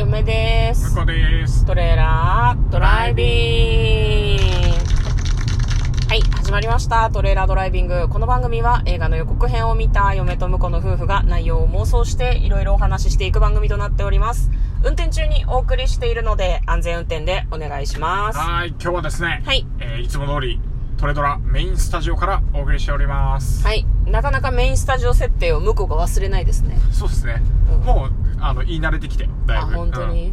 嫁です。向こうです。トレーラードライビング。はい始まりました。トレーラードライビング。この番組は映画の予告編を見た嫁と婿の夫婦が内容を妄想していろいろお話ししていく番組となっております。運転中にお送りしているので安全運転でお願いします。ははい、今日はですね、い。えーいつも通り、トレドラメインスタジオからお送りしております。はい。なかなかメインスタジオ設定を向こうが忘れないですね。そうですね。うん。もう、あの、言い慣れてきて、だいあぶ。本当に、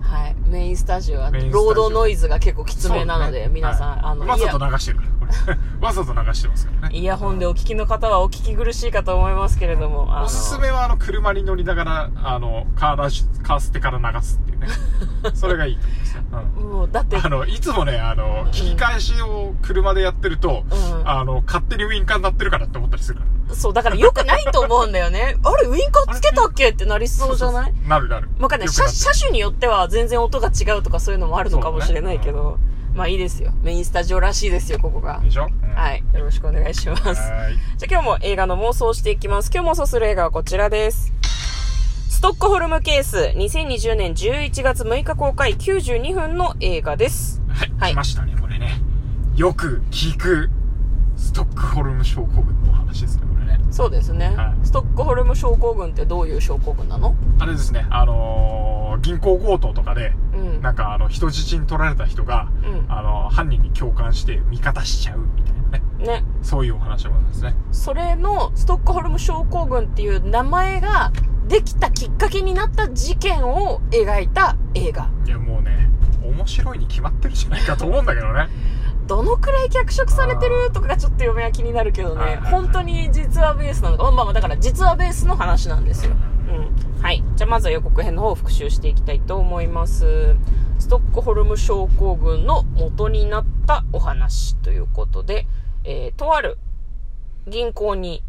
はい。メインスタジオはロードノイズが結構きうんつめなので、ね皆さん、はい。あのわざと流してるから。わざと流してますからね。イヤホンでお聞きの方はお聞き苦しいかと思いますけれども、おすすめは、あの、車に乗りながら、あの、カーラジ、カーステから流すっていうね。それがいいと思いますよ。うんもうだってあの、いつもね、あの、聞き返しを車でやってると、うんあの、勝手にウインカーになってるからって思ったりするから。そう、だから良くないと思うんだよね。あれ、ウインカーつけたっけってなりそうじゃない？なるなる。わかんない。車種によっては全然音が違うとかそういうのもあるのかもしれないけど、まあいいですよ。メインスタジオらしいですよ、ここが。でしょ、うんはい。よろしくお願いします。はーい。じゃあ今日も映画の妄想をしていきます。今日妄想する映画はこちらです。ストックホルムケース、2020年11月6日公開92分の映画です。はい、はい来ましたね、これね。よく聞く、ストックホルム症候群のお話ですね、これね。そうですね、はいストックホルム症候群ってどういう症候群なの？あれですね、あのー銀行強盗とかで、うん。なんかあの、人質に取られた人が、うんあの、犯人に共感して味方しちゃうみたいなね。ね。そういうお話でございますね。それのストックホルム症候群っていう名前ができたきっかけになった事件を描いた映画。いや、もうね、面白いに決まってるじゃないかと思うんだけどね。どのくらい脚色されてるとかがちょっと嫁は気になるけどね本当に実話ベースなのか。まあまあだから実話ベースの話なんですよ。うん。はい。じゃあまずは予告編の方を復習していきたいと思います。ストックホルム症候群の元になったお話ということで、えー、とある銀行に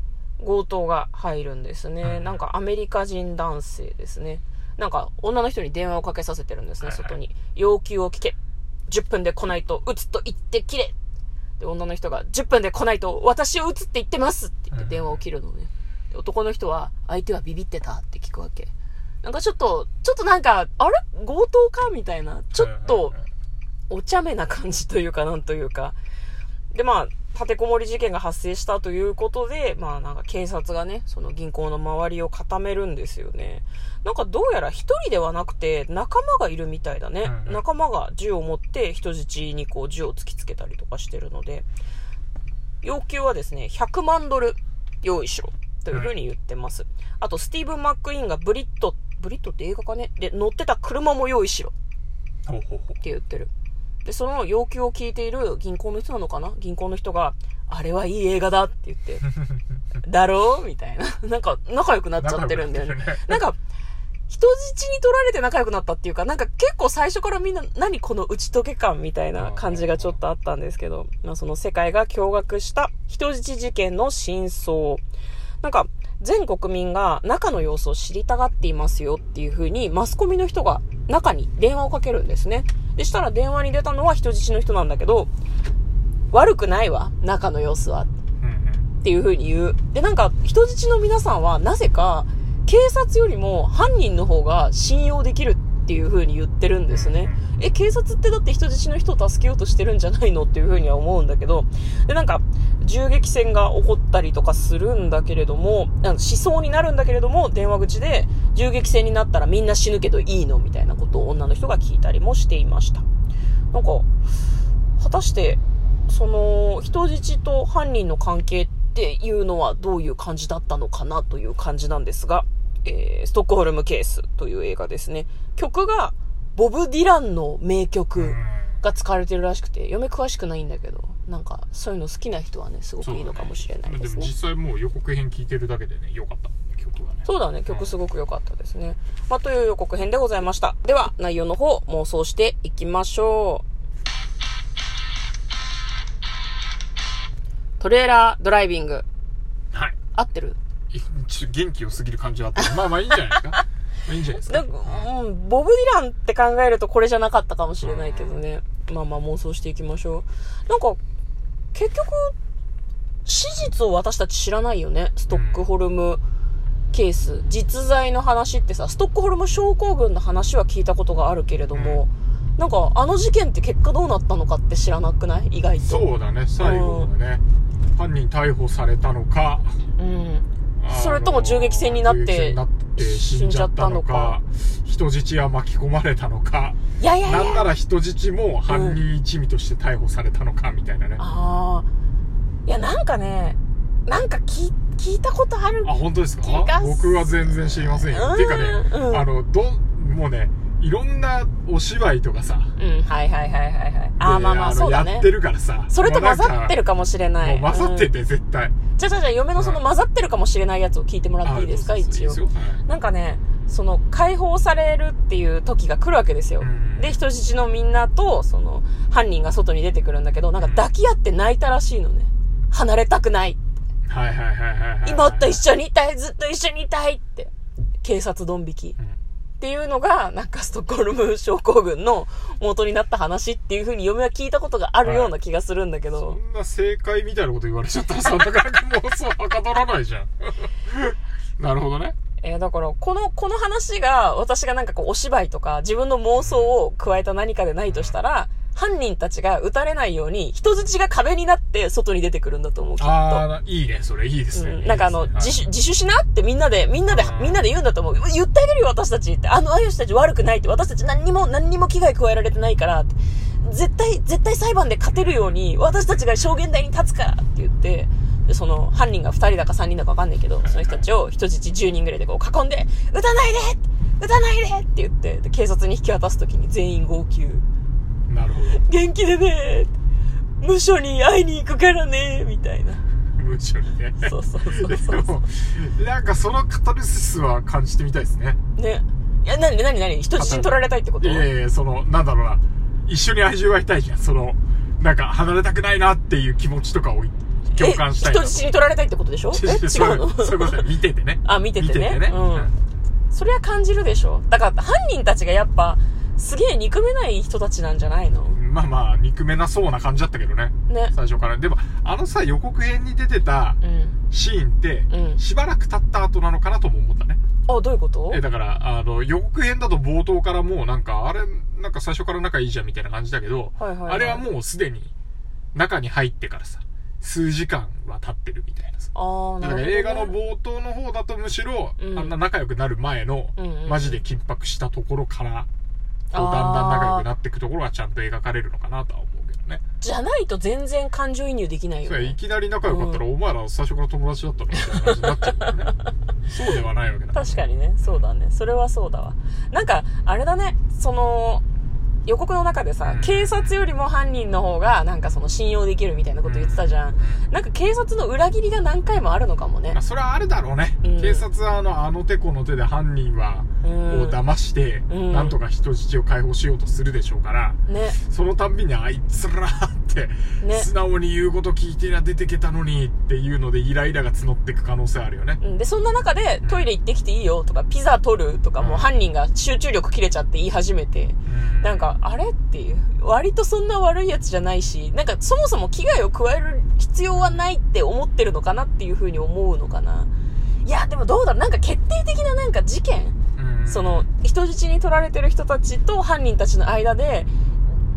強盗が入るんですね。うんなんかアメリカ人男性ですね。なんか女の人に電話をかけさせてるんですね、外に。要求を聞け。10分で来ないと撃つと言って切れ。で、女の人が10分で来ないと私を撃つって言ってますって言って電話を切るのね。で男の人は相手はビビってたって聞くわけ。なんかちょっと、ちょっとなんか、あれ？強盗か？みたいな。ちょっと、お茶目な感じというか、なんというか。で、まあ、立てこもり事件が発生したということで、まあなんか警察がね、その銀行の周りを固めるんですよね。なんかどうやら一人ではなくて仲間がいるみたいだね。うんうん仲間が銃を持って人質にこう銃を突きつけたりとかしてるので、要求はですね、100万ドル用意しろというふうに言ってます。あと、スティーブン・マック・イーンがブリット、ブリットって映画かね？で、乗ってた車も用意しろほうほうほうって言ってる。で、その要求を聞いている銀行の人なのかな？銀行の人が、あれはいい映画だって言って、だろう？みたいな。なんか、仲良くなっちゃってるんだよね。なねなんか、人質に取られて仲良くなったっていうか、なんか結構最初からみんな、何この打ち解け感みたいな感じがちょっとあったんですけど、まあその世界が驚愕した人質事件の真相。なんか、全国民が中の様子を知りたがっていますよっていう風に、マスコミの人が中に電話をかけるんですね。でしたら電話に出たのは人質の人なんだけど、悪くないわ、中の様子は。っていう風に言う。で、なんか、人質の皆さんは、なぜか、警察よりも犯人の方が信用できるっていう風に言ってるんですね。え、警察ってだって人質の人を助けようとしてるんじゃないのっていう風には思うんだけど、で、なんか、銃撃戦が起こったりとかするんだけれども、なんか死相になるんだけれども、電話口で、銃撃戦になったらみんな死ぬけどいいのみたいなことを女の人が聞いたりもしていました。なんか、果たして、その、人質と犯人の関係っていうのはどういう感じだったのかなという感じなんですが、えー、ストックホルムケースという映画ですね。曲が、ボブ・ディランの名曲が使われてるらしくて、嫁詳しくないんだけど、なんか、そういうの好きな人はね、すごくいいのかもしれないですね。も実際もう予告編聞いてるだけでね、良かった。曲がね。そうだね、曲すごく良かったですね。まあ、という予告編でございました。では、内容の方、妄想していきましょう。トレーラードライビング。はい。合ってる？いちょっと元気良すぎる感じはあった。まあまあいいんじゃないですか。いいんじゃないですか？うん、ボブ・ディランって考えるとこれじゃなかったかもしれないけどね。まあまあ妄想していきましょう。なんか、結局、史実を私たち知らないよね？ストックホルムケース、実在の話ってさ、ストックホルム症候群の話は聞いたことがあるけれども、なんかあの事件って結果どうなったのかって知らなくない？意外と。そうだね最後はね、犯人逮捕されたのかうん。それとも銃撃戦になって死んじゃったのか人質は巻き込まれたのか。いやいやいや。なんなら人質も犯人一味として逮捕されたのかみたいなね、あああ。いや、なんかね、なんか聞聞いたことある。本当ですか？僕は全然知りませんよ、うん。っていうかね、うん。あのどもうねいろんなお芝居とかさうん、はいはいはいはいはい。ああ、でまあまあ、のそうだねやって。るからさそれと混ざってるかもしれない。もう混ざってうんて絶対、じゃあじゃあじゃあ嫁のその混ざってるかもしれないやつを聞いてもらっていいですかあどうぞ一応いい。ですよはいなんかね、その解放されるっていう時が来るわけですよ。うんで、人質のみんなと、その、犯人が外に出てくるんだけど、なんか抱き合って泣いたらしいのね。離れたくない。はいはいはいはいはい妹と一緒にいたい、ずっと一緒にいたいって。警察ドン引き。うんっていうのが、なんかストックホルム症候群の元になった話っていう風に嫁は聞いたことがあるような気がするんだけそど。んな正解みたいなこと言われちゃったらさ、なかなか妄想はかどらないじゃん。なるほどね。えーだから、この、この話が、私がなんかこう、お芝居とか、自分の妄想を加えた何かでないとしたら、犯人たちが撃たれないように、人質が壁になって外に出てくるんだと思う、きっと。ああ、いいね、それ、いいですね。うん、なんかあの、ね自主、自首しなってみんなで、みんなでう、んみんなで言うんだと思う。言ってあげるよ、私たちって。あの、あゆしたち悪くないって。私たち何にも、何にも危害加えられてないからって。絶対、絶対裁判で勝てるように、私たちが証言台に立つからって言って、で、その、犯人が2人だか3人だか分かんないけど、その人たちを人質10人ぐらいでこう囲んで、撃たないで撃たないでって言って、で警察に引き渡すときに全員号泣。なるほど。元気でね無所に会いに行くからねみたいな。無茶にね。そうそうそうでそうも、なんかそのカタルシスは感じてみたいですね。ね。いや、なになになに人質に取られたいってこと？いやいやいや、その、なんだろうな。一緒に味わいたいじゃん。その、なんか離れたくないなっていう気持ちとかを共感したい人質に取られたいってことでしょ？え？違うの？そういうこと見ててね。あ、見ててね。見ててねうん。それは感じるでしょだから犯人たちがやっぱ、すげえ憎めない人たちなんじゃないの？まあまあ、憎めなそうな感じだったけどね。ね。最初から。でも、あのさ、予告編に出てたうん。シーンって、うんしばらく経った後なのかなとも思ったね。あ、どういうこと？え、だから、あの、予告編だと冒頭からもうなんか、あれ、なんか最初から仲いいじゃんみたいな感じだけど、はいはいはいあれはもうすでに中に入ってからさ、数時間は経ってるみたいなさ。ああ、なだるほど、ね。から映画の冒頭の方だとむしろ、うんあんな仲良くなる前の、うんうんうんマジで緊迫したところから、こうだんだん仲良くなっていくところがちゃんと描かれるのかなとは思うけどね。じゃないと全然感情移入できないよね。いきなり仲良かったら、お前ら最初から友達だったのみたいな感じになっちゃうからね。そうではないわけだから。確かにね。そうだね。それはそうだわ。なんか、あれだね。その、予告の中でさ、うん警察よりも犯人の方が、なんかその信用できるみたいなこと言ってたじゃん。なんか警察の裏切りが何回もあるのかもねまあ、。それはあるだろうね。うん警察はあの、あの手この手で犯人は、うんを騙して、うんなんとか人質を解放しようとするでしょうから、ね。そのたんびにあいつらね素直に言うこと聞いてりゃ出てけたのにっていうのでイライラが募っていく可能性あるよね。うんで、そんな中で、トイレ行ってきていいよとか、ピザ取るとか、もう犯人が集中力切れちゃって言い始めて、うんなんか、あれっていう。割とそんな悪いやつじゃないし、なんかそもそも危害を加える必要はないって思ってるのかなっていうふうに思うのかな。いや、でもどうだろう。なんか決定的ななんか事件うんその、人質に取られてる人たちと犯人たちの間で、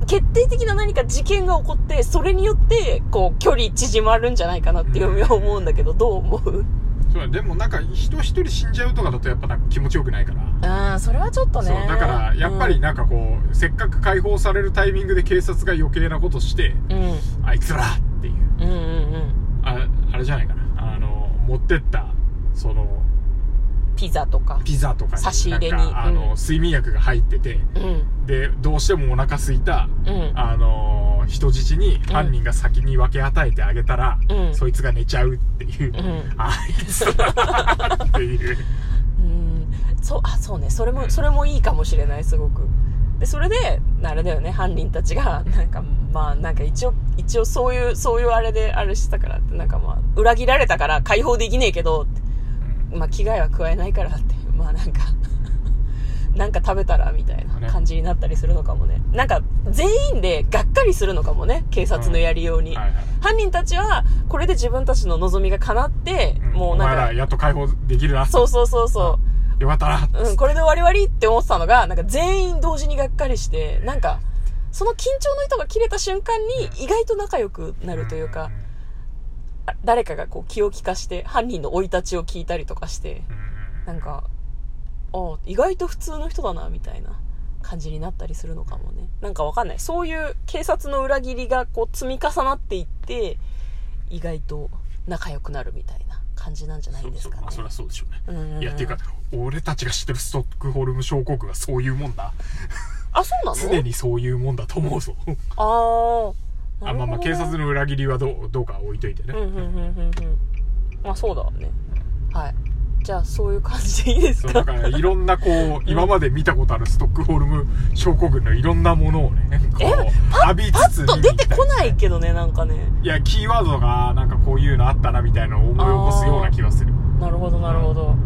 決定的な何か事件が起こって、それによって、こう、距離縮まるんじゃないかなっていう思うんだけど、どう思う？そうだでもなんか人一人死んじゃうとかだとやっぱなんか気持ちよくないから。ああ、それはちょっとね。そう、だから、やっぱりなんかこう、せっかく解放されるタイミングで警察が余計なことして、うん、うん。あいつらっていう、うんうんうん。ああれじゃないかな。あの、持ってった、その、ピザとか。ピザとか差し入れに。なんかあの、うん。睡眠薬が入ってて、うん、で、どうしてもお腹空いた、うん。あのー人質に犯人が先に分け与えてあげたら、うん。そいつが寝ちゃうっていう、うん。あいつだっていう。うん。そう、あ、そうね。それも、それもいいかもしれない、すごく。で、それで、あれだよね、犯人たちが、なんか、まあ、なんか一応、一応そういう、そういうあれであれしたからって、なんかまあ、裏切られたから解放できねえけど、ってまあ、危害は加えないからって、まあなんか、なんか食べたらみたいな感じになったりするのかもね。なんか全員でがっかりするのかもね、警察のやりように。はいはい犯人たちはこれで自分たちの望みが叶って、うんもうなんか、やっと解放できるな。そうそうそうそう。よかったな。うん、これで終わり終わりって思ってたのが、なんか全員同時にがっかりして、なんか、その緊張の糸が切れた瞬間に意外と仲良くなるというか、あ誰かがこう気を利かして犯人の生い立ちを聞いたりとかして、なんか、あ意外と普通の人だな、みたいな感じになったりするのかもね。なんかわかんない。そういう警察の裏切りがこう積み重なっていって、意外と仲良くなるみたいな感じなんじゃない。ですかねまあ、。そりゃそうでしょうね。うんうんうんいや、っていうか、俺たちが知ってるストックホルム症候群はそういうもんだ。あ、そうなの？常にそういうもんだと思うぞ。あー。あまあまあ、警察の裏切りはどうどうかは置いといてね。うんうんうんうんうん。まあそうだわね。はい。じゃあそういう感じでいいですそうかだからいろんなこう、今まで見たことあるストックホルム症候群のいろんなものをね、こう、浴びパつつッと出てこないけどねなんかね。いや、キーワードがなんかこういうのあったなみたいなのを思い起こすような気がする。なるほどなるほど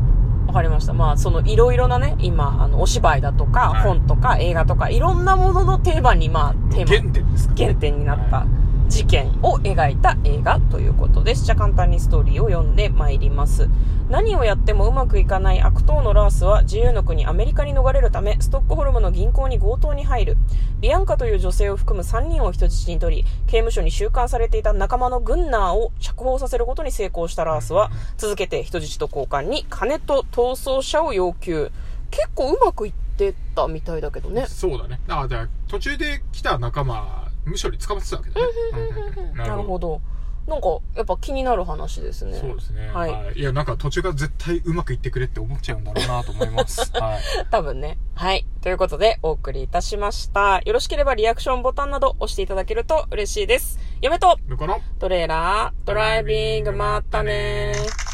わかりました。まあそのいろいろなね今あのお芝居だとか、はい。本とか映画とかいろんなもののテーマにまあテーマ原点ですか、原点になった。は事件を描いた映画ということです。じゃあ簡単にストーリーを読んでまいります。何をやってもうまくいかない悪党のラースは自由の国アメリカに逃れるためストックホルムの銀行に強盗に入る。ビアンカという女性を含む3人を人質に取り、刑務所に収監されていた仲間のグンナーを釈放させることに成功したラースは、続けて人質と交換に金と逃走者を要求。結構うまくいってたみたいだけどね。そうだね。ああ、じゃあ途中で来た仲間、むしろ捕まってたわけだね。なるほど。なんか、やっぱ気になる話ですね。そうですね。はいはい。いや、なんか途中から絶対うまくいってくれって思っちゃうんだろうなと思います。はい。多分ね。はい。ということで、お送りいたしました。よろしければリアクションボタンなど押していただけると嬉しいです。嫁とトレーラー、ドライビング、まったねー。